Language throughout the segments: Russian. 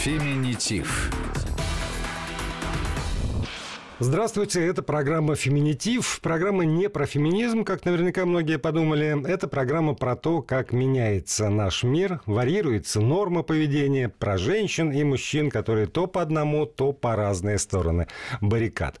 Феминитив. Здравствуйте, это программа «Феминитив». Программа не про феминизм, как наверняка многие подумали. Это программа про то, как меняется наш мир, варьируется норма поведения, про женщин и мужчин, которые то по одному, то по разные стороны баррикад.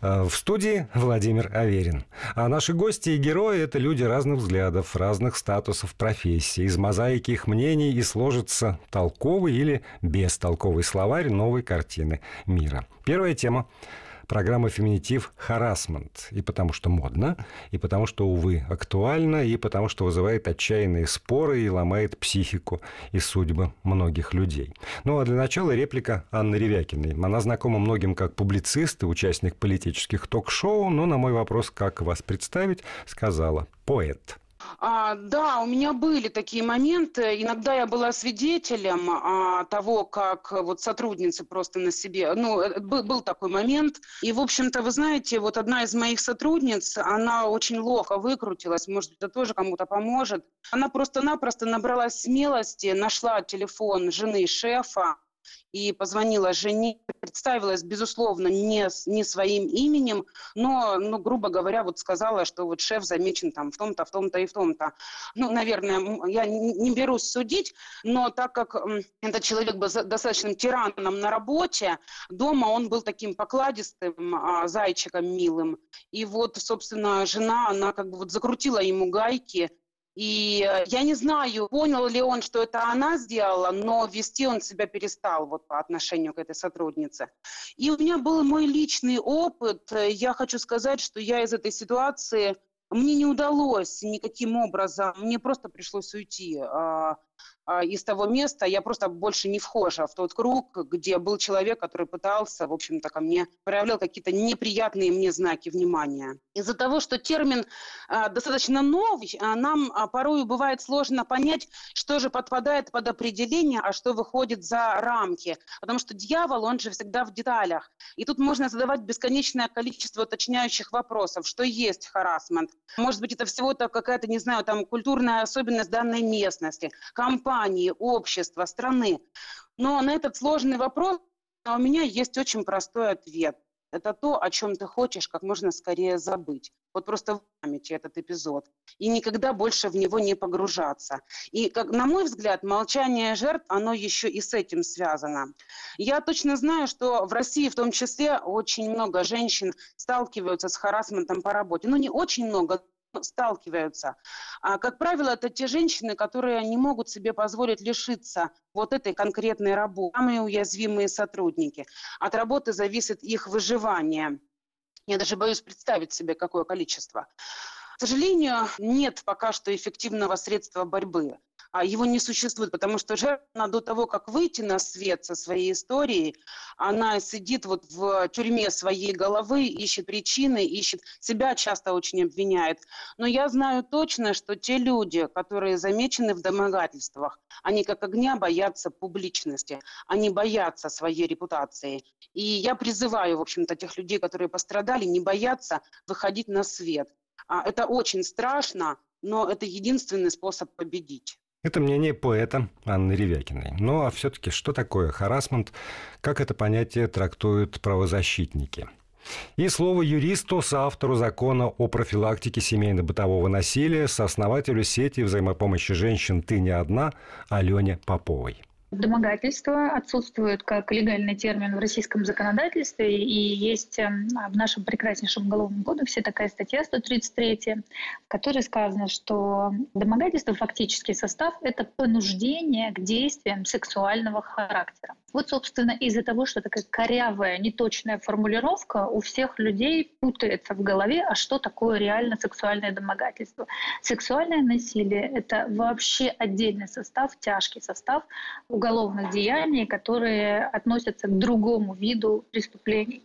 Э, в студии Владимир Аверин. А наши гости и герои – это люди разных взглядов, разных статусов, профессий. Из мозаики их мнений и сложится толковый или бестолковый словарь новой картины мира. Первая тема программа «Феминитив» харасмент. И потому что модно, и потому что, увы, актуально, и потому что вызывает отчаянные споры и ломает психику и судьбы многих людей. Ну а для начала реплика Анны Ревякиной. Она знакома многим как публицист и участник политических ток-шоу, но на мой вопрос, как вас представить, сказала «поэт». А, да, у меня были такие моменты. Иногда я была свидетелем а, того, как вот сотрудницы просто на себе... Ну, э, был, был такой момент. И, в общем-то, вы знаете, вот одна из моих сотрудниц, она очень ловко выкрутилась. Может, это тоже кому-то поможет. Она просто-напросто набралась смелости, нашла телефон жены шефа, и позвонила жене, представилась, безусловно, не, не своим именем, но, ну, грубо говоря, вот сказала, что вот шеф замечен там в том-то, в том-то и в том-то. Ну, наверное, я не берусь судить, но так как этот человек был достаточно тираном на работе, дома он был таким покладистым а, зайчиком милым. И вот, собственно, жена, она как бы вот закрутила ему гайки, и э, я не знаю, понял ли он, что это она сделала, но вести он себя перестал вот по отношению к этой сотруднице. И у меня был мой личный опыт. Я хочу сказать, что я из этой ситуации мне не удалось никаким образом, мне просто пришлось уйти. А, из того места, я просто больше не вхожа в тот круг, где был человек, который пытался, в общем-то, ко мне, проявлял какие-то неприятные мне знаки внимания. Из-за того, что термин а, достаточно новый, а, нам порою бывает сложно понять, что же подпадает под определение, а что выходит за рамки. Потому что дьявол, он же всегда в деталях. И тут можно задавать бесконечное количество уточняющих вопросов, что есть харасмент. Может быть, это всего-то какая-то, не знаю, там культурная особенность данной местности, компания, компании, общества, страны. Но на этот сложный вопрос у меня есть очень простой ответ. Это то, о чем ты хочешь как можно скорее забыть. Вот просто в памяти этот эпизод. И никогда больше в него не погружаться. И, как, на мой взгляд, молчание жертв, оно еще и с этим связано. Я точно знаю, что в России в том числе очень много женщин сталкиваются с харасментом по работе. Ну, не очень много, сталкиваются. А, как правило, это те женщины, которые не могут себе позволить лишиться вот этой конкретной работы. Самые уязвимые сотрудники. От работы зависит их выживание. Я даже боюсь представить себе, какое количество. К сожалению, нет пока что эффективного средства борьбы его не существует, потому что жертва до того, как выйти на свет со своей историей, она сидит вот в тюрьме своей головы, ищет причины, ищет себя, часто очень обвиняет. Но я знаю точно, что те люди, которые замечены в домогательствах, они как огня боятся публичности, они боятся своей репутации. И я призываю, в общем-то, тех людей, которые пострадали, не бояться выходить на свет. А это очень страшно, но это единственный способ победить. Это мнение поэта Анны Ревякиной. Ну а все-таки что такое харасмент? Как это понятие трактуют правозащитники? И слово юристу, соавтору закона о профилактике семейно-бытового насилия, сооснователю сети взаимопомощи женщин «Ты не одна» Алене Поповой. Домогательство отсутствует как легальный термин в российском законодательстве, и есть эм, в нашем прекраснейшем уголовном кодексе такая статья 133, в которой сказано, что домогательство фактический состав – это понуждение к действиям сексуального характера. Вот, собственно, из-за того, что такая корявая, неточная формулировка у всех людей путается в голове, а что такое реально сексуальное домогательство. Сексуальное насилие – это вообще отдельный состав, тяжкий состав уголовных деяний, которые относятся к другому виду преступлений.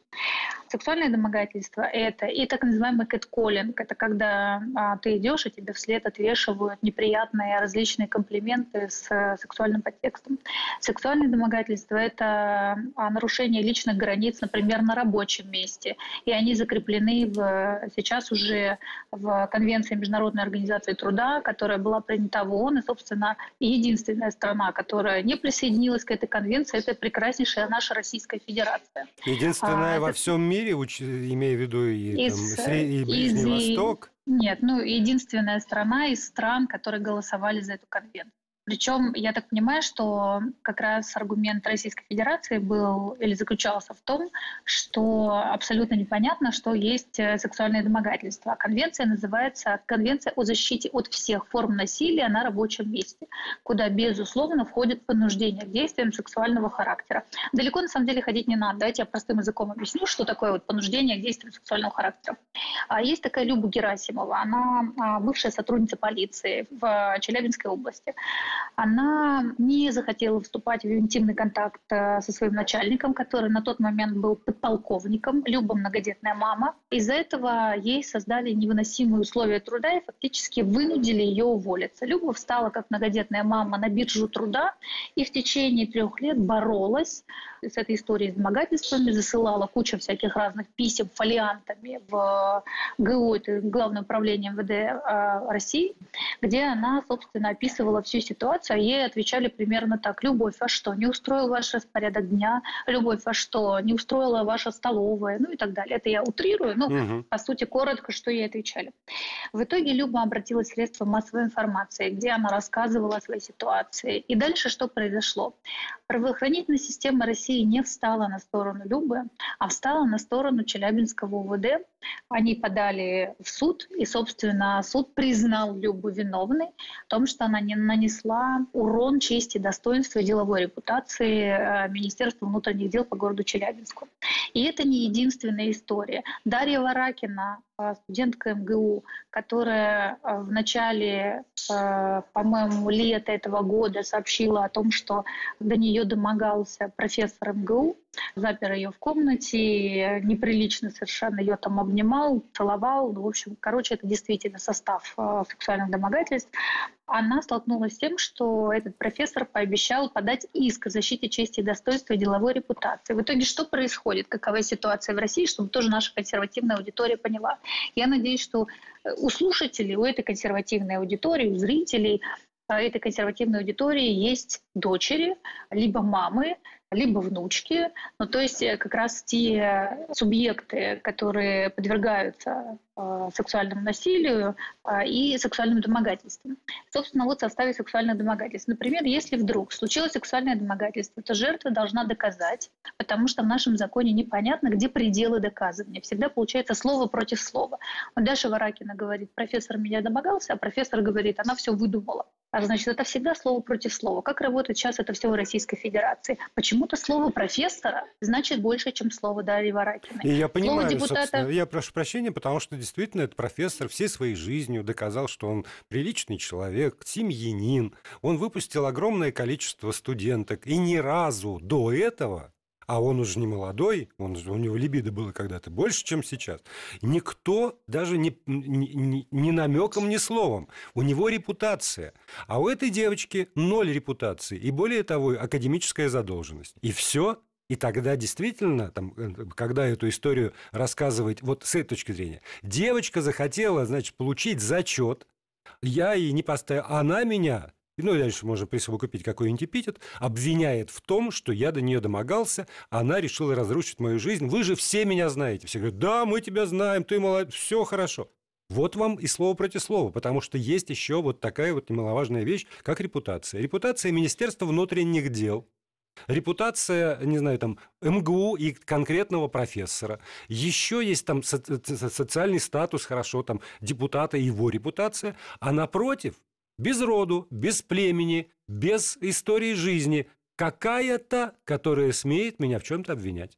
Сексуальное домогательство – это и так называемый кэтколлинг. Это когда а, ты идешь, и тебе вслед отвешивают неприятные различные комплименты с а, сексуальным подтекстом. Сексуальное домогательство – это а, нарушение личных границ, например, на рабочем месте. И они закреплены в, сейчас уже в Конвенции Международной организации труда, которая была принята в ООН. И, собственно, единственная страна, которая не присоединилась к этой конвенции, это прекраснейшая наша Российская Федерация. Единственная а, во это... всем мире, имея в виду и, из, там, и Ближний из, Восток? Нет, ну единственная страна из стран, которые голосовали за эту конвенцию. Причем я так понимаю, что как раз аргумент Российской Федерации был или заключался в том, что абсолютно непонятно, что есть э, сексуальное домогательство. конвенция называется «Конвенция о защите от всех форм насилия на рабочем месте», куда, безусловно, входит понуждение к действиям сексуального характера. Далеко, на самом деле, ходить не надо. Давайте я простым языком объясню, что такое вот понуждение к действиям сексуального характера. А есть такая Люба Герасимова. Она а, бывшая сотрудница полиции в Челябинской области она не захотела вступать в интимный контакт э, со своим начальником, который на тот момент был подполковником, Люба многодетная мама. Из-за этого ей создали невыносимые условия труда и фактически вынудили ее уволиться. Люба встала как многодетная мама на биржу труда и в течение трех лет боролась с этой историей с домогательствами, засылала кучу всяких разных писем фолиантами в ГУ, это Главное управление МВД э, России, где она, собственно, описывала всю ситуацию, а ей отвечали примерно так. «Любовь, а что, не устроил ваш распорядок дня? Любовь, а что, не устроила ваша столовая?» Ну и так далее. Это я утрирую, но, угу. по сути, коротко, что ей отвечали. В итоге Люба обратилась в средства массовой информации, где она рассказывала о своей ситуации. И дальше что произошло? Правоохранительная система России не встала на сторону Любы, а встала на сторону Челябинского УВД. Они подали в суд, и, собственно, суд признал Любу виновной в том, что она не нанесла урон чести, достоинству и деловой репутации э, Министерства внутренних дел по городу Челябинску. И это не единственная история. Дарья Варакина, студентка МГУ, которая э, в начале, по-моему, лета этого года сообщила о том, что до нее домогался профессор МГУ, запер ее в комнате, неприлично совершенно ее там обнимал, целовал. Ну, в общем, короче, это действительно состав сексуальных домогательств. Она столкнулась с тем, что этот профессор пообещал подать иск о защите чести и достоинства и деловой репутации. В итоге что происходит? Какова ситуация в России, чтобы тоже наша консервативная аудитория поняла? Я надеюсь, что у слушателей, у этой консервативной аудитории, у зрителей этой консервативной аудитории есть дочери, либо мамы, либо внучки. Ну, то есть э, как раз те субъекты, которые подвергаются э, сексуальному насилию э, и сексуальным домогательствам. Собственно, вот в составе сексуальных домогательств. Например, если вдруг случилось сексуальное домогательство, то жертва должна доказать, потому что в нашем законе непонятно, где пределы доказывания. Всегда получается слово против слова. Вот Даша Варакина говорит, профессор меня домогался, а профессор говорит, она все выдумала. А значит, это всегда слово против слова. Как работает сейчас это все в Российской Федерации? Почему-то слово профессора значит больше, чем слово Дарьи Варакиной. И я понимаю, слово депутата... я прошу прощения, потому что действительно этот профессор всей своей жизнью доказал, что он приличный человек, семьянин. Он выпустил огромное количество студенток. И ни разу до этого а он уже не молодой, он, у него либидо было когда-то больше, чем сейчас. Никто даже не, не, не намеком, ни словом. У него репутация. А у этой девочки ноль репутации. И более того, академическая задолженность. И все. И тогда действительно, там, э, когда эту историю рассказывать вот с этой точки зрения, девочка захотела, значит, получить зачет, я ей не поставил, она меня ну и дальше можно присовокупить какой-нибудь эпитет, обвиняет в том, что я до нее домогался, а она решила разрушить мою жизнь. Вы же все меня знаете. Все говорят, да, мы тебя знаем, ты молодец, все хорошо. Вот вам и слово против слова, потому что есть еще вот такая вот немаловажная вещь, как репутация. Репутация Министерства внутренних дел, репутация, не знаю, там, МГУ и конкретного профессора. Еще есть там социальный статус, хорошо, там, депутата и его репутация. А напротив, без роду, без племени, без истории жизни, какая-то, которая смеет меня в чем-то обвинять.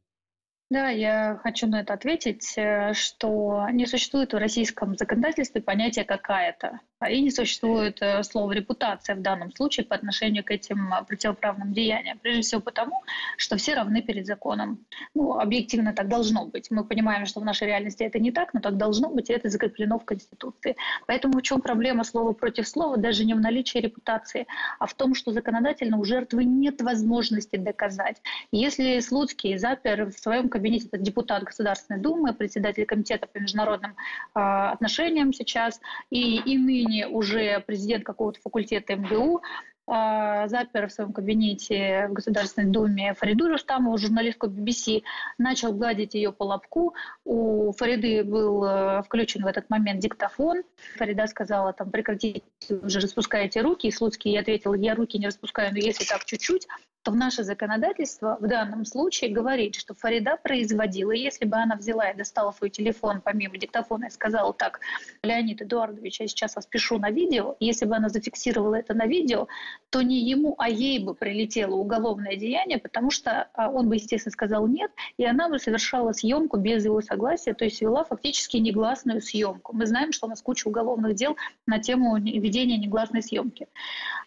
Да, я хочу на это ответить, э, что не существует в российском законодательстве понятия «какая-то». И не существует э, слова «репутация» в данном случае по отношению к этим э, противоправным деяниям. Прежде всего потому, что все равны перед законом. Ну, объективно так должно быть. Мы понимаем, что в нашей реальности это не так, но так должно быть, и это закреплено в Конституции. Поэтому в чем проблема слова против слова даже не в наличии репутации, а в том, что законодательно у жертвы нет возможности доказать. Если Слуцкий запер в своем кабинете, это депутат Государственной Думы, председатель комитета по международным э, отношениям сейчас, и иные ныне уже президент какого-то факультета МГУ, запер в своем кабинете в Государственной Думе Фариду Рустамову, журналистку BBC, начал гладить ее по лобку. У Фариды был э, включен в этот момент диктофон. Фарида сказала, там, прекратите, уже распускаете руки. И Слуцкий ответил, я руки не распускаю, но если так чуть-чуть то в наше законодательство в данном случае говорит, что Фарида производила, если бы она взяла и достала свой телефон помимо диктофона и сказала так, Леонид Эдуардович, я сейчас вас пишу на видео, если бы она зафиксировала это на видео, то не ему, а ей бы прилетело уголовное деяние, потому что а, он бы, естественно, сказал нет, и она бы совершала съемку без его согласия, то есть вела фактически негласную съемку. Мы знаем, что у нас куча уголовных дел на тему ведения негласной съемки.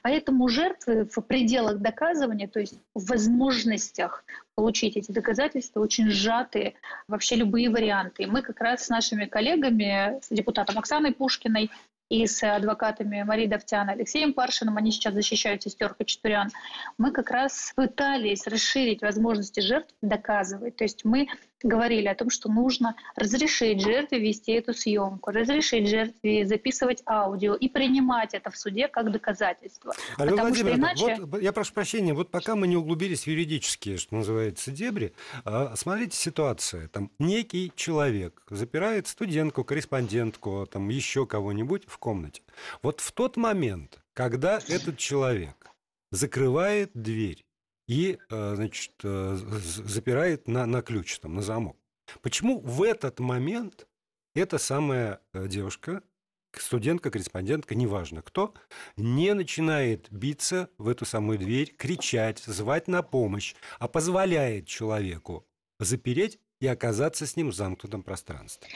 Поэтому жертвы в пределах доказывания, то есть в возможностях получить эти доказательства очень сжатые, вообще любые варианты. Мы как раз с нашими коллегами, с депутатом Оксаной Пушкиной и с адвокатами Марией Давтян Алексеем Паршиным, они сейчас защищают сестер Хачатурян, мы как раз пытались расширить возможности жертв доказывать. То есть мы говорили о том, что нужно разрешить жертве вести эту съемку, разрешить жертве записывать аудио и принимать это в суде как доказательство. Алена Потому что иначе... вот, я прошу прощения, вот пока мы не углубились в юридические, что называется, дебри, а, смотрите ситуация. Там некий человек запирает студентку, корреспондентку, там еще кого-нибудь в комнате. Вот в тот момент, когда этот человек закрывает дверь и, э, значит, э, запирает на, на ключ, там, на замок. Почему в этот момент эта самая э, девушка, студентка, корреспондентка, неважно кто, не начинает биться в эту самую дверь, кричать, звать на помощь, а позволяет человеку запереть и оказаться с ним в замкнутом пространстве?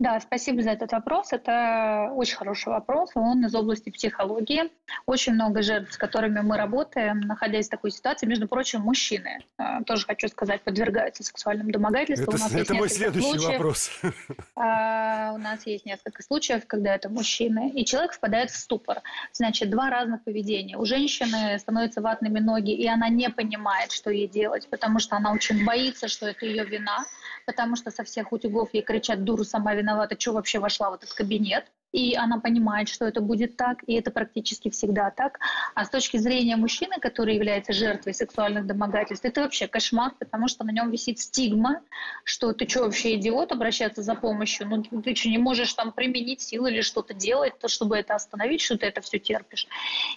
Да, спасибо за этот вопрос. Это очень хороший вопрос. Он из области психологии. Очень много жертв, с которыми мы работаем, находясь в такой ситуации, между прочим, мужчины, э, тоже хочу сказать, подвергаются сексуальным домогательствам. Это, это мой следующий случаев. вопрос. А, у нас есть несколько случаев, когда это мужчины, и человек впадает в ступор. Значит, два разных поведения. У женщины становятся ватными ноги, и она не понимает, что ей делать, потому что она очень боится, что это ее вина, потому что со всех утюгов ей кричат «дура сама виновата, что вообще вошла в этот кабинет?» И она понимает, что это будет так, и это практически всегда так. А с точки зрения мужчины, который является жертвой сексуальных домогательств, это вообще кошмар, потому что на нем висит стигма, что ты что вообще идиот обращаться за помощью, ну ты что не можешь там применить силы или что-то делать, то, чтобы это остановить, что ты это все терпишь.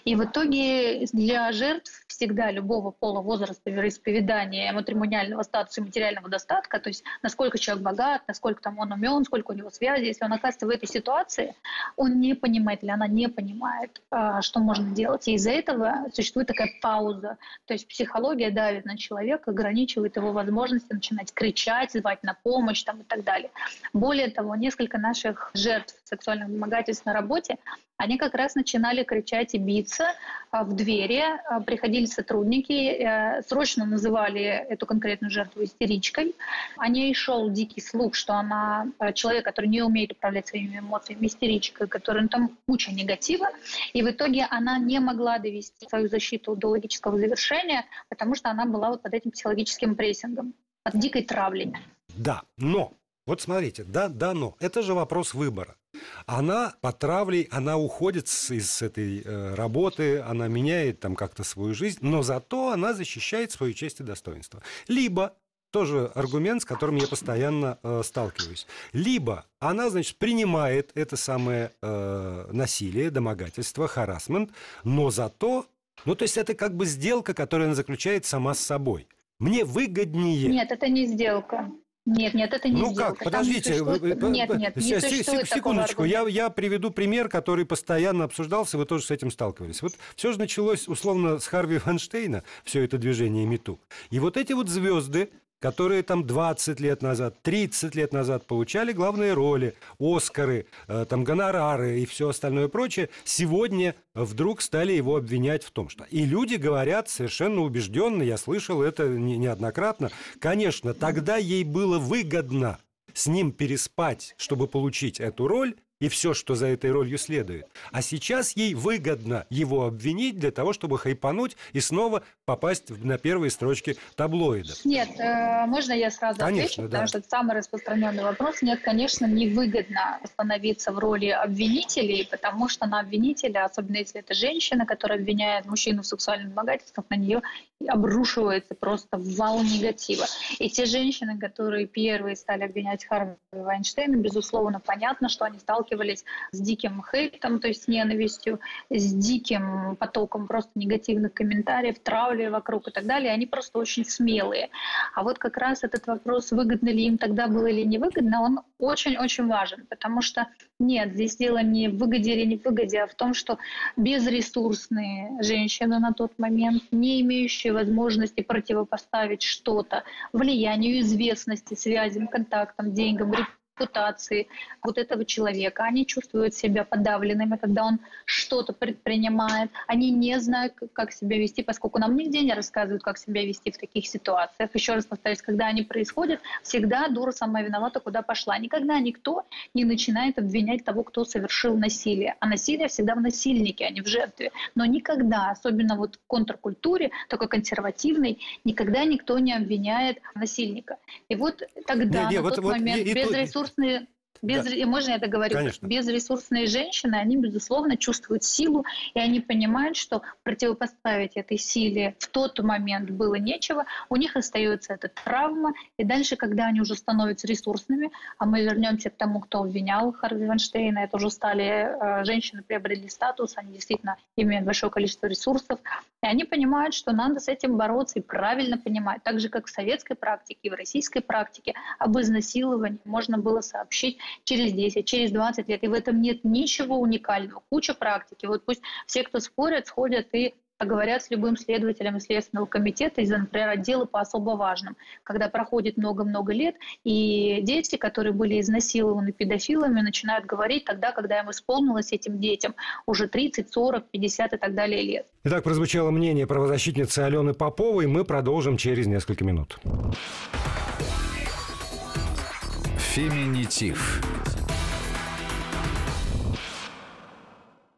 И в итоге для жертв всегда любого пола, возраста, вероисповедания, матримониального статуса и материального достатка, то есть насколько человек богат, насколько там он умен, сколько у него связи, если он оказывается в этой ситуации, он не понимает или она не понимает, а, что можно делать. И из-за этого существует такая пауза. То есть психология давит на человека, ограничивает его возможности начинать кричать, звать на помощь там, и так далее. Более того, несколько наших жертв сексуальных домогательств на работе, они как раз начинали кричать и биться а, в двери. А, приходили сотрудники, э, срочно называли эту конкретную жертву истеричкой. О ней шел дикий слух, что она э, человек, который не умеет управлять своими эмоциями, истеричка, который ну, там куча негатива. И в итоге она не могла довести свою защиту до логического завершения, потому что она была вот под этим психологическим прессингом, под дикой травлей. Да, но вот смотрите, да, да, но. Это же вопрос выбора. Она по травлей, она уходит из этой э, работы, она меняет там как-то свою жизнь, но зато она защищает свою честь и достоинство. Либо тоже аргумент, с которым я постоянно э, сталкиваюсь. Либо она, значит, принимает это самое э, насилие, домогательство, харасмент, но зато, ну, то есть это как бы сделка, которую она заключает сама с собой. Мне выгоднее. Нет, это не сделка. Нет, нет, это не Ну сделка. как, подождите. Существует... Нет, нет, не существует Секундочку, я, я приведу пример, который постоянно обсуждался, вы тоже с этим сталкивались. Вот все же началось условно с Харви Ванштейна, все это движение МИТУ. И вот эти вот звезды, которые там 20 лет назад, 30 лет назад получали главные роли, Оскары, э, там гонорары и все остальное прочее, сегодня вдруг стали его обвинять в том, что... И люди говорят совершенно убежденно, я слышал это неоднократно, конечно, тогда ей было выгодно с ним переспать, чтобы получить эту роль, и все, что за этой ролью следует. А сейчас ей выгодно его обвинить для того, чтобы хайпануть и снова попасть на первые строчки таблоидов. Нет, э, можно я сразу конечно, отвечу, да. потому что это самый распространенный вопрос. Нет, конечно, невыгодно становиться в роли обвинителей, потому что на обвинителя, особенно если это женщина, которая обвиняет мужчину в сексуальных домогательствах, на нее обрушивается просто вал негатива. И те женщины, которые первые стали обвинять Харви Вайнштейна, безусловно, понятно, что они сталкиваются сталкивались с диким хейтом, то есть ненавистью, с диким потоком просто негативных комментариев, травли вокруг и так далее. Они просто очень смелые. А вот как раз этот вопрос, выгодно ли им тогда было или не выгодно, он очень-очень важен, потому что нет, здесь дело не в выгоде или не в выгоде, а в том, что безресурсные женщины на тот момент, не имеющие возможности противопоставить что-то влиянию, известности, связям, контактам, деньгам, репутации вот этого человека. Они чувствуют себя подавленными, когда он что-то предпринимает. Они не знают, как себя вести, поскольку нам нигде не рассказывают, как себя вести в таких ситуациях. Еще раз повторюсь, когда они происходят, всегда дура сама виновата, куда пошла. Никогда никто не начинает обвинять того, кто совершил насилие. А насилие всегда в насильнике, а не в жертве. Но никогда, особенно вот в контркультуре, такой консервативной, никогда никто не обвиняет насильника. И вот тогда, не, не, на вот, тот вот, момент, и, без и, ресурсов ресурсные без, да. можно я договорю? Конечно. Безресурсные женщины, они, безусловно, чувствуют силу, и они понимают, что противопоставить этой силе в тот момент было нечего, у них остается эта травма, и дальше, когда они уже становятся ресурсными, а мы вернемся к тому, кто обвинял Харви Вайнштейна, это уже стали э, женщины, приобрели статус, они действительно имеют большое количество ресурсов, и они понимают, что надо с этим бороться, и правильно понимают, так же, как в советской практике и в российской практике об изнасиловании можно было сообщить через 10, через 20 лет. И в этом нет ничего уникального. Куча практики. Вот пусть все, кто спорят, сходят и говорят с любым следователем Следственного комитета из, например, отдела по особо важным, когда проходит много-много лет, и дети, которые были изнасилованы педофилами, начинают говорить тогда, когда им исполнилось этим детям уже 30, 40, 50 и так далее лет. Итак, прозвучало мнение правозащитницы Алены Поповой. Мы продолжим через несколько минут. Феминитив.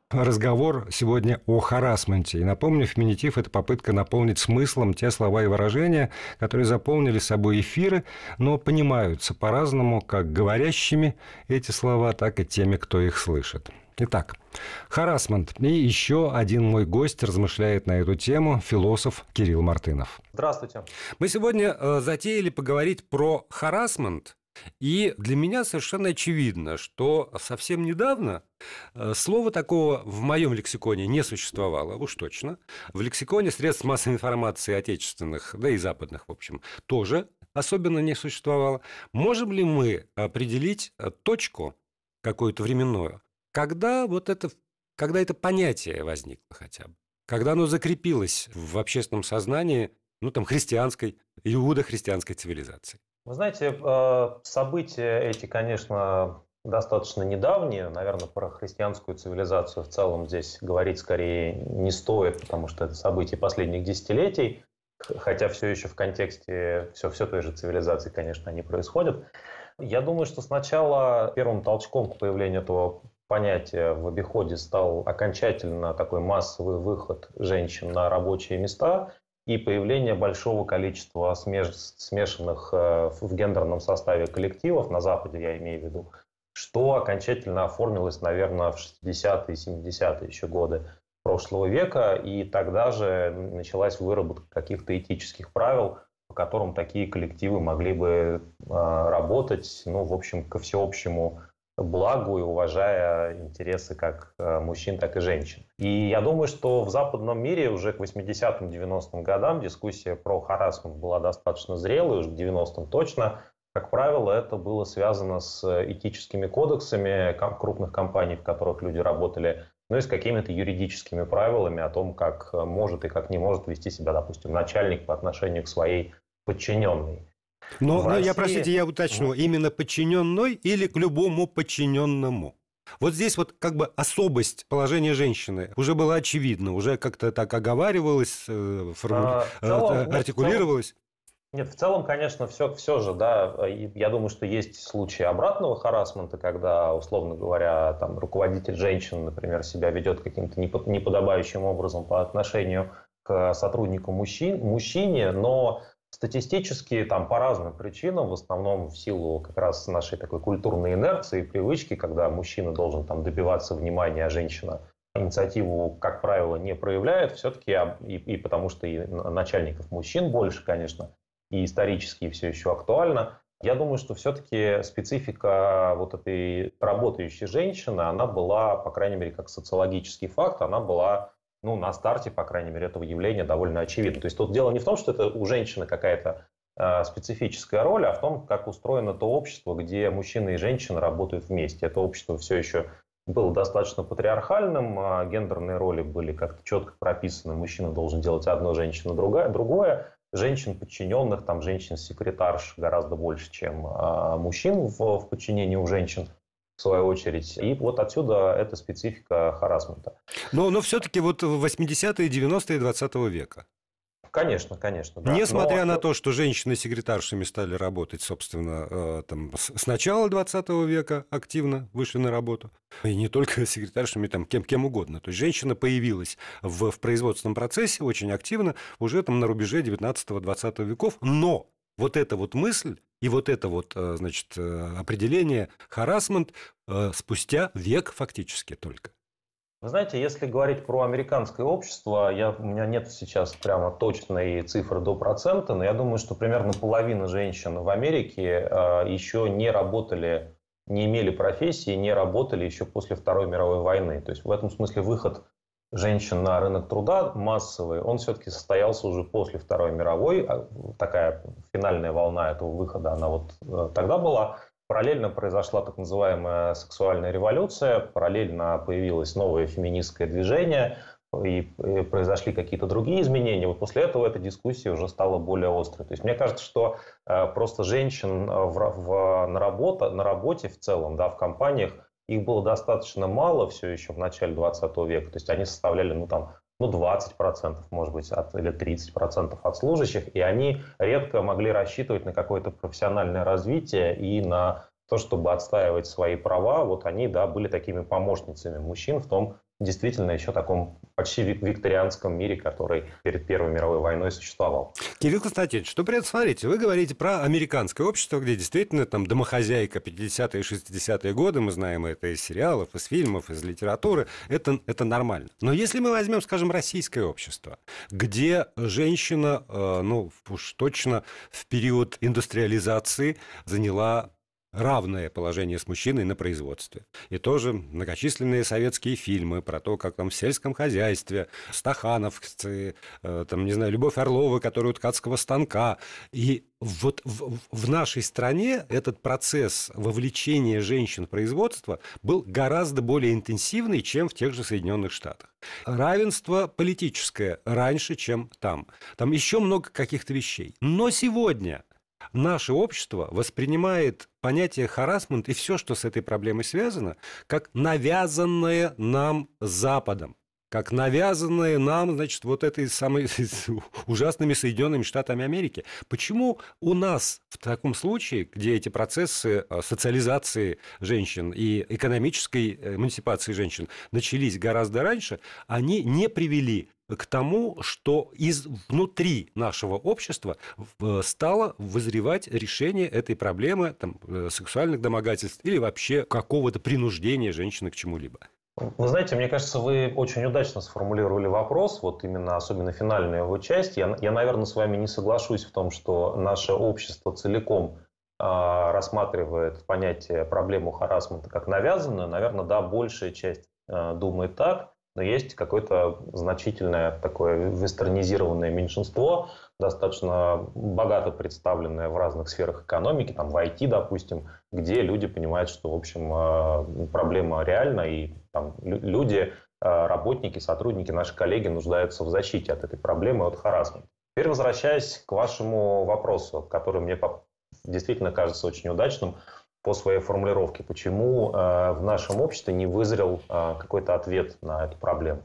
Разговор сегодня о харасменте. И напомню, феминитив – это попытка наполнить смыслом те слова и выражения, которые заполнили собой эфиры, но понимаются по-разному, как говорящими эти слова, так и теми, кто их слышит. Итак, харасмент. И еще один мой гость размышляет на эту тему, философ Кирилл Мартынов. Здравствуйте. Мы сегодня э, затеяли поговорить про харасмент, и для меня совершенно очевидно, что совсем недавно э, слова такого в моем лексиконе не существовало, уж точно. В лексиконе средств массовой информации отечественных, да и западных, в общем, тоже особенно не существовало. Можем ли мы определить э, точку какую-то временную, когда вот это, когда это понятие возникло хотя бы? Когда оно закрепилось в общественном сознании, ну, там, христианской, иудо-христианской цивилизации? Вы знаете, э, события эти, конечно, достаточно недавние. Наверное, про христианскую цивилизацию в целом здесь говорить скорее не стоит, потому что это события последних десятилетий. Хотя все еще в контексте все, все той же цивилизации, конечно, они происходят. Я думаю, что сначала первым толчком к появлению этого понятия в обиходе стал окончательно такой массовый выход женщин на рабочие места и появление большого количества смеш... смешанных э, в гендерном составе коллективов, на Западе я имею в виду, что окончательно оформилось, наверное, в 60-е, 70-е еще годы прошлого века, и тогда же началась выработка каких-то этических правил, по которым такие коллективы могли бы э, работать, ну, в общем, ко всеобщему благу и уважая интересы как э, мужчин, так и женщин. И я думаю, что в западном мире уже к 80-м, 90-м годам дискуссия про харасмент была достаточно зрелой, уже к 90-м точно. Как правило, это было связано с этическими кодексами крупных компаний, в которых люди работали, ну и с какими-то юридическими правилами о том, как может и как не может вести себя, допустим, начальник по отношению к своей подчиненной. Но, но я, простите, я уточню, именно подчиненной или к любому подчиненному? Вот здесь вот как бы особость положения женщины уже была очевидна, уже как-то так оговаривалось, э, форму... а, целом, э, артикулировалось. Нет, в целом, конечно, все, все же, да, я думаю, что есть случаи обратного харасмента, когда, условно говоря, там, руководитель женщин, например, себя ведет каким-то неподобающим образом по отношению к сотруднику мужчин, мужчине, но статистически там по разным причинам, в основном в силу как раз нашей такой культурной инерции и привычки, когда мужчина должен там добиваться внимания, а женщина инициативу, как правило, не проявляет, все-таки и, и потому что и начальников мужчин больше, конечно, и исторически все еще актуально. Я думаю, что все-таки специфика вот этой работающей женщины, она была, по крайней мере, как социологический факт, она была ну, на старте, по крайней мере, этого явления довольно очевидно. То есть тут дело не в том, что это у женщины какая-то э, специфическая роль, а в том, как устроено то общество, где мужчина и женщина работают вместе. Это общество все еще было достаточно патриархальным, а гендерные роли были как-то четко прописаны. Мужчина должен делать одно, женщина другая, другое женщин подчиненных, там женщин-секретарш гораздо больше, чем а, мужчин в, в подчинении у женщин в свою очередь. И вот отсюда эта специфика харасмента. Но, но все-таки вот 80-е, 90-е 20 века. Конечно, конечно. Да. Несмотря Но... на то, что женщины-секретаршами стали работать, собственно, э, там, с начала 20 века активно вышли на работу, и не только секретаршами, там, кем, кем угодно. То есть женщина появилась в, в производственном процессе очень активно уже там на рубеже 19-20 веков, но вот эта вот мысль и вот это вот, э, значит, э, определение харасмент спустя век фактически только. Вы знаете, если говорить про американское общество, я, у меня нет сейчас прямо точной цифры до процента, но я думаю, что примерно половина женщин в Америке э, еще не работали, не имели профессии, не работали еще после Второй мировой войны. То есть в этом смысле выход женщин на рынок труда массовый, он все-таки состоялся уже после Второй мировой. А такая финальная волна этого выхода, она вот э, тогда была. Параллельно произошла так называемая сексуальная революция, параллельно появилось новое феминистское движение, и произошли какие-то другие изменения. Вот после этого эта дискуссия уже стала более острой. То есть мне кажется, что э, просто женщин в, в, на, работа, на работе в целом, да, в компаниях, их было достаточно мало все еще в начале 20 века. То есть они составляли, ну, там, ну, 20%, может быть, от, или 30% от служащих, и они редко могли рассчитывать на какое-то профессиональное развитие и на то, чтобы отстаивать свои права, вот они, да, были такими помощницами мужчин в том действительно еще таком почти викторианском мире, который перед Первой мировой войной существовал. Кирилл Константинович, что при этом, смотрите, вы говорите про американское общество, где действительно там домохозяйка 50-е и 60-е годы, мы знаем это из сериалов, из фильмов, из литературы, это, это нормально. Но если мы возьмем, скажем, российское общество, где женщина, э, ну, уж точно в период индустриализации заняла равное положение с мужчиной на производстве. И тоже многочисленные советские фильмы про то, как там в сельском хозяйстве стахановцы, э, там, не знаю, Любовь Орлова, которая у ткацкого станка. И вот в, в нашей стране этот процесс вовлечения женщин в производство был гораздо более интенсивный, чем в тех же Соединенных Штатах. Равенство политическое раньше, чем там. Там еще много каких-то вещей. Но сегодня наше общество воспринимает понятие харасмент и все, что с этой проблемой связано, как навязанное нам Западом как навязанное нам, значит, вот этой самой ужасными Соединенными Штатами Америки. Почему у нас в таком случае, где эти процессы э, социализации женщин и экономической эмансипации женщин начались гораздо раньше, они не привели к тому, что из внутри нашего общества э, стало вызревать решение этой проблемы там, э, сексуальных домогательств или вообще какого-то принуждения женщины к чему-либо. Вы знаете, мне кажется, вы очень удачно сформулировали вопрос, вот именно особенно финальную его часть. Я, я наверное, с вами не соглашусь в том, что наше общество целиком э, рассматривает понятие проблему харасмента как навязанную. Наверное, да, большая часть э, думает так но есть какое-то значительное такое вестернизированное меньшинство, достаточно богато представленное в разных сферах экономики, там в IT, допустим, где люди понимают, что, в общем, э, проблема реальна, и там люди, э, работники, сотрудники, наши коллеги нуждаются в защите от этой проблемы, от харасмента. Теперь возвращаясь к вашему вопросу, который мне действительно кажется очень удачным по своей формулировке. Почему э, в нашем обществе не вызрел э, какой-то ответ на эту проблему?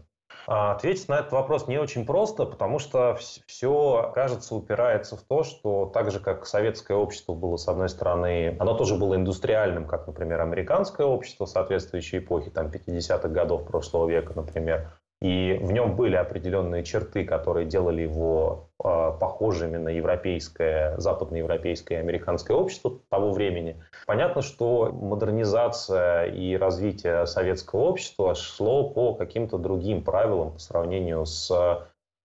А ответить на этот вопрос не очень просто, потому что все, кажется, упирается в то, что так же, как советское общество было, с одной стороны, оно тоже было индустриальным, как, например, американское общество соответствующей эпохи, там, 50-х годов прошлого века, например, и в нем были определенные черты, которые делали его э, похожими на европейское, западноевропейское и американское общество того времени. Понятно, что модернизация и развитие советского общества шло по каким-то другим правилам по сравнению с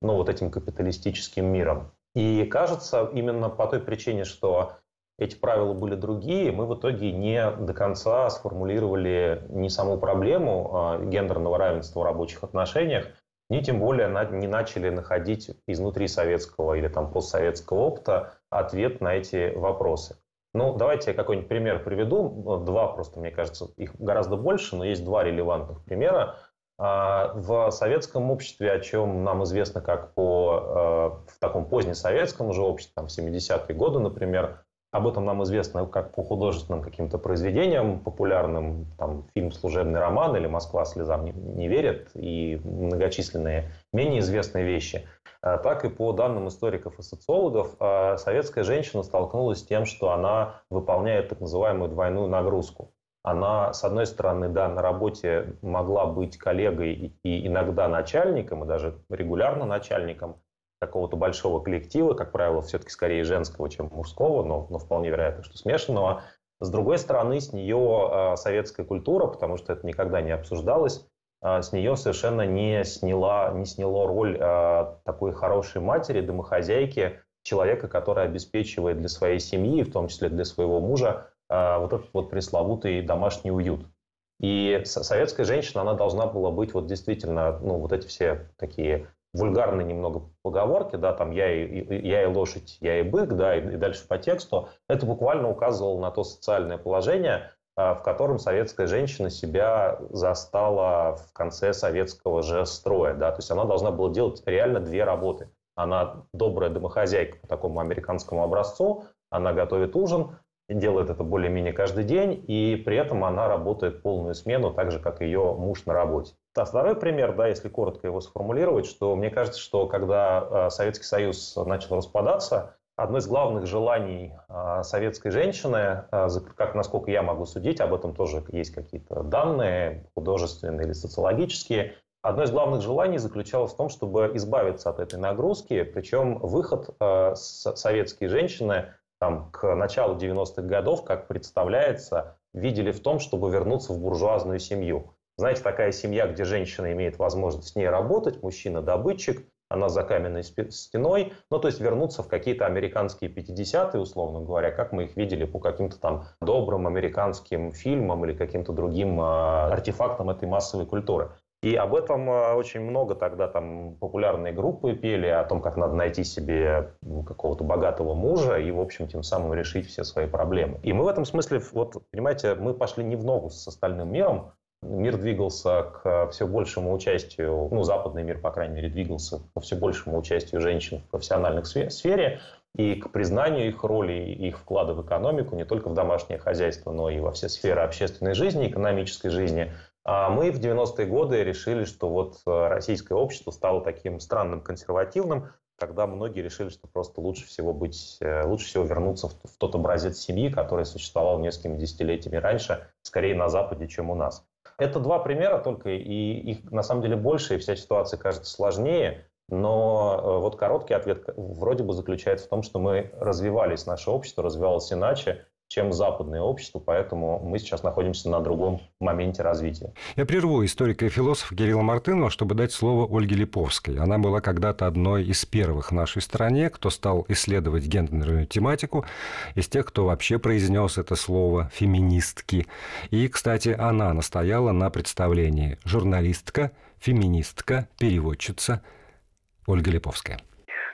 ну, вот этим капиталистическим миром. И кажется, именно по той причине, что эти правила были другие, мы в итоге не до конца сформулировали ни саму проблему а, гендерного равенства в рабочих отношениях, ни тем более не начали находить изнутри советского или там постсоветского опыта ответ на эти вопросы. Ну, давайте я какой-нибудь пример приведу. Два просто, мне кажется, их гораздо больше, но есть два релевантных примера. А, в советском обществе, о чем нам известно как по а, в таком позднесоветском уже обществе, там, в 70-е годы, например, об этом нам известно как по художественным каким-то произведениям популярным, там, фильм «Служебный роман» или «Москва слезам не, не верит» и многочисленные менее известные вещи. А, так и по данным историков и социологов, а, советская женщина столкнулась с тем, что она выполняет так называемую двойную нагрузку. Она, с одной стороны, да, на работе могла быть коллегой и иногда начальником, и даже регулярно начальником, какого-то большого коллектива, как правило, все-таки скорее женского, чем мужского, но, но вполне вероятно, что смешанного. С другой стороны, с нее э, советская культура, потому что это никогда не обсуждалось, э, с нее совершенно не, сняла, не сняло роль э, такой хорошей матери, домохозяйки, человека, который обеспечивает для своей семьи, в том числе для своего мужа, вот этот вот пресловутый домашний уют. И советская женщина, она должна была быть вот действительно, ну, вот эти все такие вульгарные немного поговорки, да, там я и, я и лошадь, я и бык, да, и, и дальше по тексту, это буквально указывало на то социальное положение, а, в котором советская женщина себя застала в конце советского же строя, да, то есть она должна была делать реально две работы. Она добрая домохозяйка по такому американскому образцу, она готовит ужин, делает это более-менее каждый день, и при этом она работает полную смену, так же, как ее муж на работе. А второй пример, да, если коротко его сформулировать, что мне кажется, что когда э, Советский Союз начал распадаться, одно из главных желаний э, советской женщины, э, как насколько я могу судить, об этом тоже есть какие-то данные художественные или социологические, Одно из главных желаний заключалось в том, чтобы избавиться от этой нагрузки, причем выход советские женщины там, к началу 90-х годов, как представляется, видели в том, чтобы вернуться в буржуазную семью. Знаете, такая семья, где женщина имеет возможность с ней работать, мужчина добытчик, она за каменной стеной, ну, то есть вернуться в какие-то американские 50-е, условно говоря, как мы их видели по каким-то там добрым американским фильмам или каким-то другим э, артефактам этой массовой культуры. И об этом э, очень много тогда там популярные группы пели, о том, как надо найти себе какого-то богатого мужа и, в общем, тем самым решить все свои проблемы. И мы в этом смысле, вот, понимаете, мы пошли не в ногу с остальным миром, мир двигался к все большему участию, ну, западный мир, по крайней мере, двигался к все большему участию женщин в профессиональной сфере и к признанию их роли и их вклада в экономику, не только в домашнее хозяйство, но и во все сферы общественной жизни, экономической жизни. А мы в 90-е годы решили, что вот э, российское общество стало таким странным консервативным, когда многие решили, что просто лучше всего быть, э, лучше всего вернуться в, тот образец семьи, который существовал несколькими десятилетиями раньше, скорее на Западе, чем у нас. Это два примера только, и их на самом деле больше, и вся ситуация кажется сложнее. Но э, вот короткий ответ вроде бы заключается в том, что мы развивались, наше общество развивалось иначе, чем западное общество, поэтому мы сейчас находимся на другом моменте развития. Я прерву историка и философа Кирилла Мартынова, чтобы дать слово Ольге Липовской. Она была когда-то одной из первых в нашей стране, кто стал исследовать гендерную тематику, из тех, кто вообще произнес это слово «феминистки». И, кстати, она настояла на представлении журналистка, феминистка, переводчица Ольга Липовская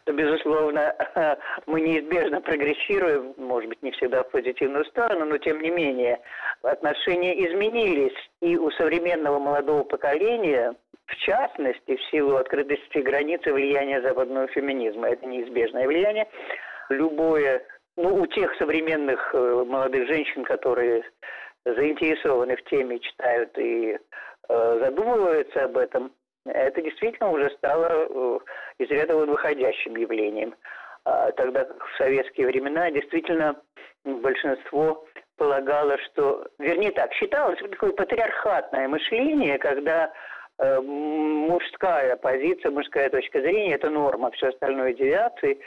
то, безусловно, мы неизбежно прогрессируем, может быть, не всегда в позитивную сторону, но тем не менее отношения изменились. И у современного молодого поколения, в частности, в силу открытости границы влияния западного феминизма, это неизбежное влияние, любое ну, у тех современных э, молодых женщин, которые заинтересованы в теме, читают и э, задумываются об этом, это действительно уже стало э, из ряда вон выходящим явлением. А тогда как в советские времена действительно большинство полагало, что, вернее так, считалось такое патриархатное мышление, когда э, мужская позиция, мужская точка зрения – это норма, все остальное девиации.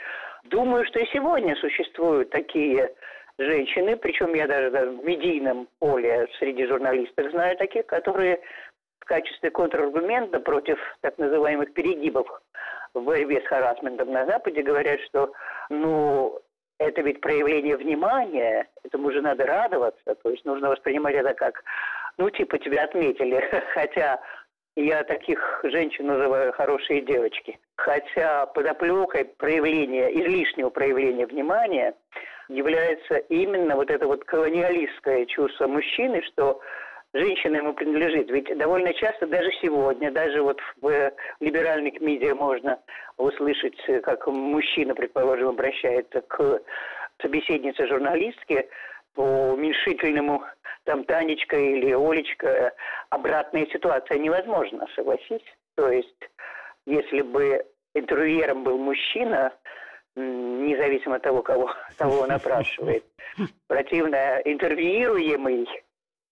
Думаю, что и сегодня существуют такие женщины, причем я даже в медийном поле среди журналистов знаю таких, которые в качестве контраргумента против так называемых перегибов в борьбе с харасментом на Западе говорят, что ну, это ведь проявление внимания, этому же надо радоваться, то есть нужно воспринимать это как, ну, типа тебя отметили, хотя я таких женщин называю хорошие девочки. Хотя подоплекой проявления, излишнего проявления внимания является именно вот это вот колониалистское чувство мужчины, что женщина ему принадлежит. Ведь довольно часто, даже сегодня, даже вот в либеральных медиа можно услышать, как мужчина, предположим, обращается к собеседнице журналистке по уменьшительному там Танечка или Олечка, обратная ситуация невозможна, согласись. То есть, если бы интервьюером был мужчина, независимо от того, кого, кого он опрашивает, противно интервьюируемый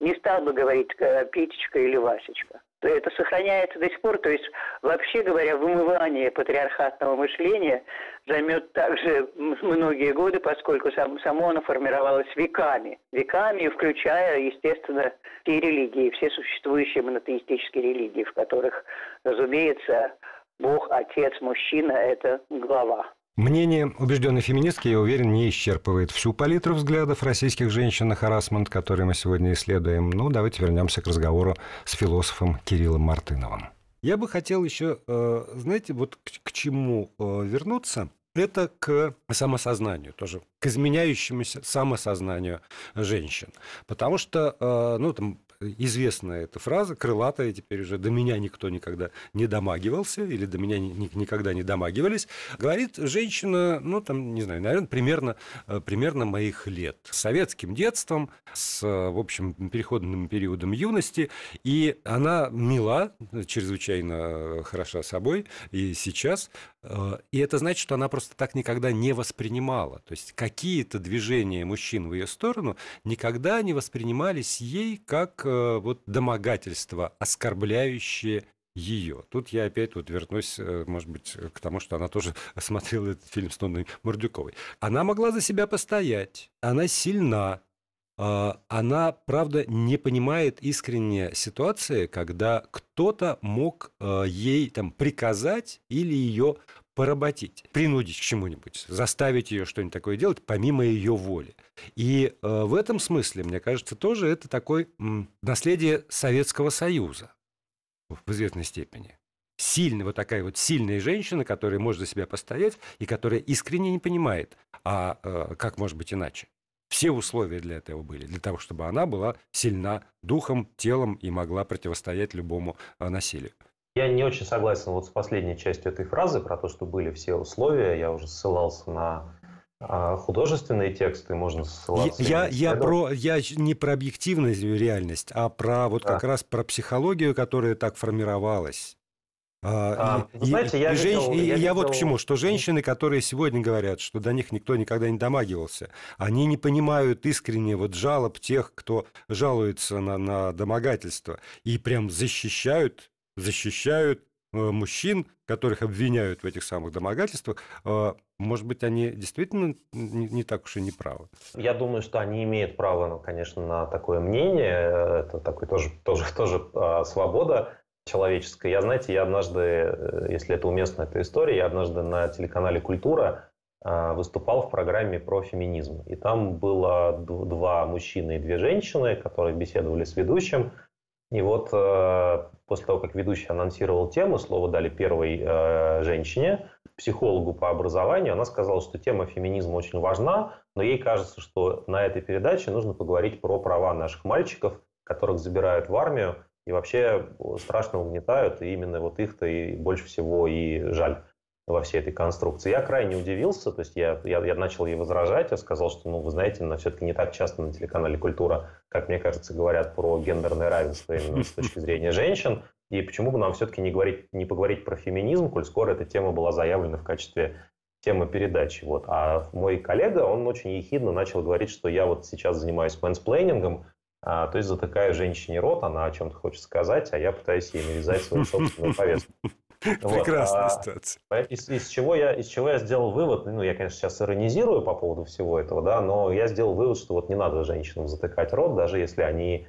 не стал бы говорить э, Петечка или Васечка. Это сохраняется до сих пор. То есть, вообще говоря, вымывание патриархатного мышления займет также многие годы, поскольку сам, само оно формировалось веками. Веками, включая, естественно, все религии, все существующие монотеистические религии, в которых, разумеется, Бог, Отец, Мужчина – это глава. Мнение убежденной феминистки, я уверен, не исчерпывает всю палитру взглядов российских женщин на харасмент, который мы сегодня исследуем. Ну, давайте вернемся к разговору с философом Кириллом Мартыновым. Я бы хотел еще, э, знаете, вот к чему э, вернуться это к самосознанию тоже, к изменяющемуся самосознанию женщин. Потому что, э, ну, там, известная эта фраза, крылатая теперь уже, до меня никто никогда не домагивался, или до меня ни, никогда не домагивались, говорит женщина, ну, там, не знаю, наверное, примерно, э, примерно моих лет, с советским детством, с, в общем, переходным периодом юности, и она мила, чрезвычайно хороша собой, и сейчас, э, и это значит, что она просто так никогда не воспринимала. То есть какие-то движения мужчин в ее сторону никогда не воспринимались ей как Э, вот домогательства, оскорбляющие ее. Тут я опять вот вернусь, э, может быть, к тому, что она тоже смотрела этот фильм с Нонной Мордюковой. Она могла за себя постоять, она сильна, она, правда, не понимает искренне ситуации, когда кто-то мог э, ей там приказать или ее поработить, принудить к чему-нибудь, заставить ее что-нибудь такое делать помимо ее воли. И э, в этом смысле, мне кажется, тоже это такое наследие Советского Союза в известной степени. Сильная, вот такая вот сильная женщина, которая может за себя постоять и которая искренне не понимает, а как может быть иначе. Все условия для этого были, для того, чтобы она была сильна духом, телом и могла противостоять любому э, насилию. Я не очень согласен вот с последней частью этой фразы про то, что были все условия. Я уже ссылался на а, художественные тексты, можно ссылаться. Я, я, про, я не про объективную реальность, а про вот да. как раз про психологию, которая так формировалась. А, и, знаете, я, и, видел, и, я, я вот к чему, что женщины, которые сегодня говорят, что до них никто никогда не домагивался, они не понимают искренне вот жалоб тех, кто жалуется на, на домогательство, и прям защищают защищают э, мужчин, которых обвиняют в этих самых домогательствах, э, может быть, они действительно не, так уж и не правы. Я думаю, что они имеют право, ну, конечно, на такое мнение. Это такой тоже, тоже, тоже а, свобода человеческая. Я, знаете, я однажды, э, если это уместно, эта история, я однажды на телеканале «Культура» а, выступал в программе про феминизм. И там было два мужчины и две женщины, которые беседовали с ведущим – и вот э, после того, как ведущий анонсировал тему, слово дали первой э, женщине, психологу по образованию. Она сказала, что тема феминизма очень важна, но ей кажется, что на этой передаче нужно поговорить про права наших мальчиков, которых забирают в армию и вообще страшно угнетают, и именно вот их-то и больше всего и жаль. во всей этой конструкции. Я крайне удивился, то есть я, я, я начал ей возражать, я сказал, что, ну, вы знаете, на, все-таки не так часто на телеканале «Культура», как мне кажется, говорят про гендерное равенство именно с точки зрения женщин, и почему бы нам все-таки не, говорить, не поговорить про феминизм, коль скоро эта тема была заявлена в качестве темы передачи. Вот. А мой коллега, он очень ехидно начал говорить, что я вот сейчас занимаюсь мэнсплейнингом, а, то есть затыкаю женщине рот, она о чем-то хочет сказать, а я пытаюсь ей навязать свою собственную повестку. Прекрасная вот. ситуация. Из, из, чего я, из чего я сделал вывод, ну, я, конечно, сейчас иронизирую по поводу всего этого, да, но я сделал вывод, что вот не надо женщинам затыкать рот, даже если они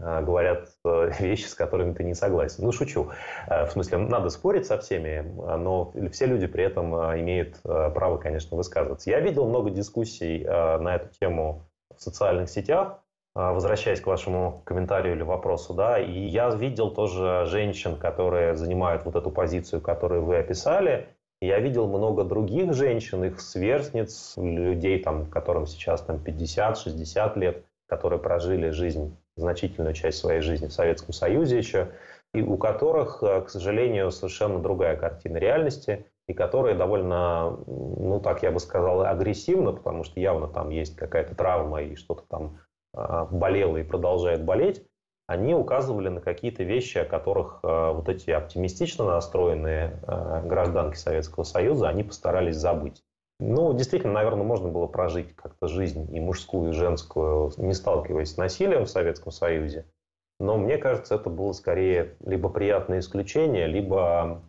а, говорят э, вещи, с которыми ты не согласен. Ну, шучу. Э, в смысле, надо спорить со всеми, но все люди при этом а, имеют э, право, конечно, высказываться. Я видел много дискуссий на эту тему в социальных сетях, а, возвращаясь к вашему комментарию или вопросу, да, и я видел тоже женщин, которые занимают вот эту позицию, которую вы описали, я видел много других женщин, их сверстниц, людей, там, которым сейчас там 50-60 лет, которые прожили жизнь, значительную часть своей жизни в Советском Союзе еще, и у которых, э, к сожалению, совершенно другая картина реальности, и которые довольно, ну так я бы сказал, агрессивно, потому что явно там есть какая-то травма и что-то там болела и продолжает болеть, они указывали на какие-то вещи, о которых а, вот эти оптимистично настроенные а, гражданки Советского Союза, они постарались забыть. Ну, действительно, наверное, можно было прожить как-то жизнь и мужскую, и женскую, не сталкиваясь с насилием в Советском Союзе. Но мне кажется, это было скорее либо приятное исключение, либо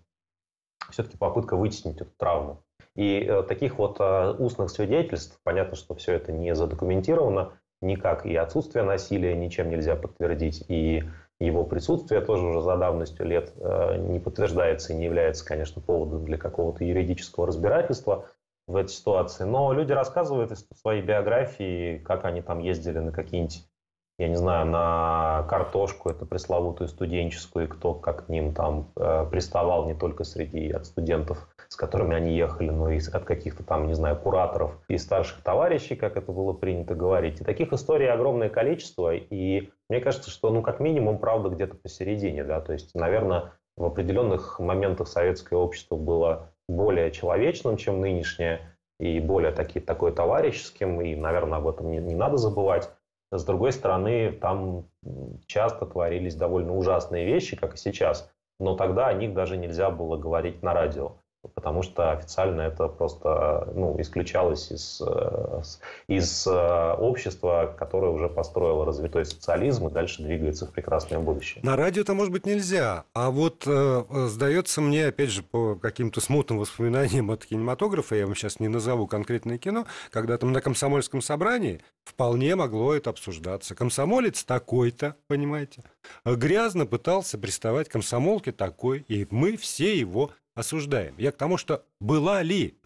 все-таки попытка вытеснить эту травму. И э, таких вот устных свидетельств, понятно, что все это не задокументировано, никак и отсутствие насилия ничем нельзя подтвердить, и его присутствие тоже уже за давностью лет э, не подтверждается и не является, конечно, поводом для какого-то юридического разбирательства в этой ситуации. Но люди рассказывают из своей биографии, как они там ездили на какие-нибудь я не знаю, на картошку, это пресловутую студенческую, и кто как к ним там э, приставал не только среди от студентов, с которыми они ехали, но и от каких-то там, не знаю, кураторов и старших товарищей, как это было принято говорить. И таких историй огромное количество, и мне кажется, что, ну, как минимум, правда где-то посередине, да, то есть, наверное, в определенных моментах советское общество было более человечным, чем нынешнее, и более таки, такое товарищеским, и, наверное, об этом не, не надо забывать. С другой стороны, там часто творились довольно ужасные вещи, как и сейчас, но тогда о них даже нельзя было говорить на радио потому что официально это просто ну, исключалось из, э, из э, общества, которое уже построило развитой социализм и дальше двигается в прекрасное будущее. На радио это может быть нельзя, а вот э, сдается мне, опять же, по каким-то смутным воспоминаниям от кинематографа, я вам сейчас не назову конкретное кино, когда там на комсомольском собрании вполне могло это обсуждаться. Комсомолец такой-то, понимаете, грязно пытался приставать комсомолке такой, и мы все его осуждаем. Я к тому, что была ли,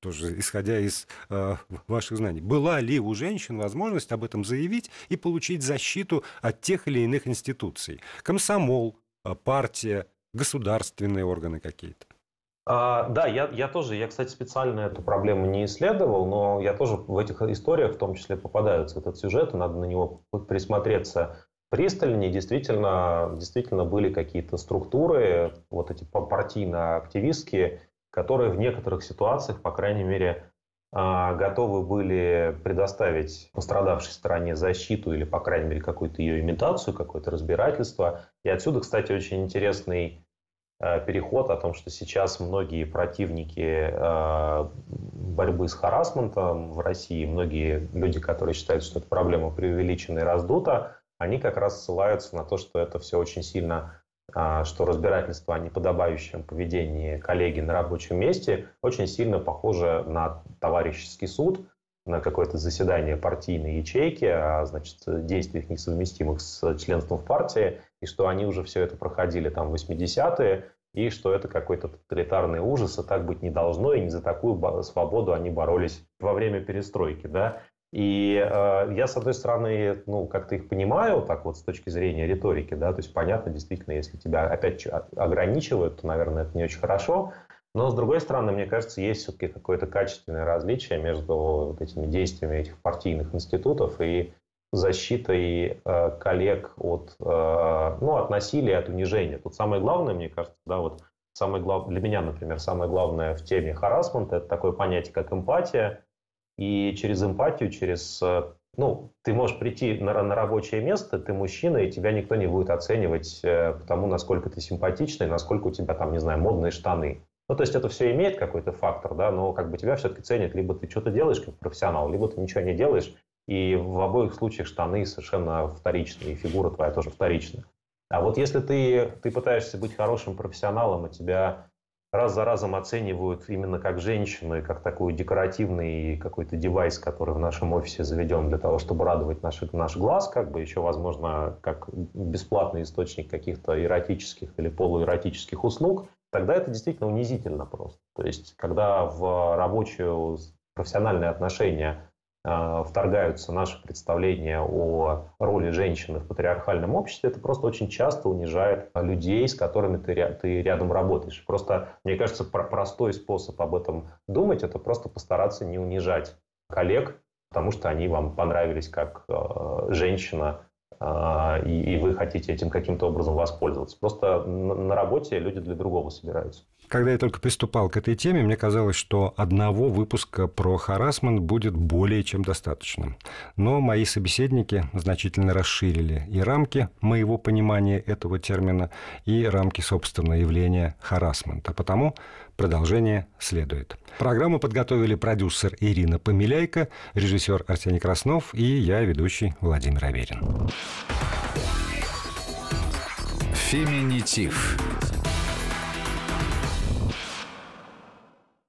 тоже исходя из э, ваших знаний, была ли у женщин возможность об этом заявить и получить защиту от тех или иных институций? Комсомол, э, партия, государственные органы какие-то? А, да, я, я тоже, я, кстати, специально эту проблему не исследовал, но я тоже в этих историях в том числе попадается этот сюжет, и надо на него присмотреться пристальнее действительно, действительно были какие-то структуры, вот эти партийно-активистские, которые в некоторых ситуациях, по крайней мере, а, готовы были предоставить пострадавшей стороне защиту или, по крайней мере, какую-то ее имитацию, какое-то разбирательство. И отсюда, кстати, очень интересный а, переход о том, что сейчас многие противники а, борьбы с харасментом в России, многие люди, которые считают, что эта проблема преувеличена и раздута, они как раз ссылаются на то, что это все очень сильно а, что разбирательство о неподобающем поведении коллеги на рабочем месте очень сильно похоже на товарищеский суд, на какое-то заседание партийной ячейки, а значит, действиях несовместимых с членством в партии, и что они уже все это проходили там в 80-е, и что это какой-то тоталитарный ужас, и так быть не должно, и не за такую свободу они боролись во время перестройки. Да? И э, я, с одной стороны, ну, как-то их понимаю, так вот, с точки зрения риторики, да, то есть понятно, действительно, если тебя опять ограничивают, то, наверное, это не очень хорошо. Но, с другой стороны, мне кажется, есть все-таки какое-то качественное различие между вот этими действиями этих партийных институтов и защитой э, коллег от, э, ну, от насилия, от унижения. Тут самое главное, мне кажется, да, вот самое главное, для меня, например, самое главное в теме харасмента – это такое понятие, как эмпатия. И через эмпатию, через э, ну, ты можешь прийти на, на рабочее место, ты мужчина, и тебя никто не будет оценивать э, по тому, насколько ты симпатичный, насколько у тебя там, не знаю, модные штаны. Ну, то есть это все имеет какой-то фактор, да, но как бы тебя все-таки ценят, либо ты что-то делаешь как профессионал, либо ты ничего не делаешь, и в обоих случаях штаны совершенно вторичные, и фигура твоя тоже вторичная. А вот если ты, ты пытаешься быть хорошим профессионалом, и тебя раз за разом оценивают именно как женщину и как такой декоративный какой-то девайс, который в нашем офисе заведен для того, чтобы радовать наш, наш глаз, как бы еще, возможно, как бесплатный источник каких-то эротических или полуэротических услуг, тогда это действительно унизительно просто. То есть, когда в рабочие профессиональные отношения вторгаются наши представления о роли женщины в патриархальном обществе, это просто очень часто унижает людей, с которыми ты, ты рядом работаешь. Просто, мне кажется, простой способ об этом думать, это просто постараться не унижать коллег, потому что они вам понравились как э, женщина, э, и, и вы хотите этим каким-то образом воспользоваться. Просто на, на работе люди для другого собираются. Когда я только приступал к этой теме, мне казалось, что одного выпуска про харасмент будет более чем достаточно. Но мои собеседники значительно расширили и рамки моего понимания этого термина, и рамки собственного явления харасмента. Потому продолжение следует. Программу подготовили продюсер Ирина Помиляйко, режиссер Арсений Краснов и я, ведущий Владимир Аверин. Феминитив.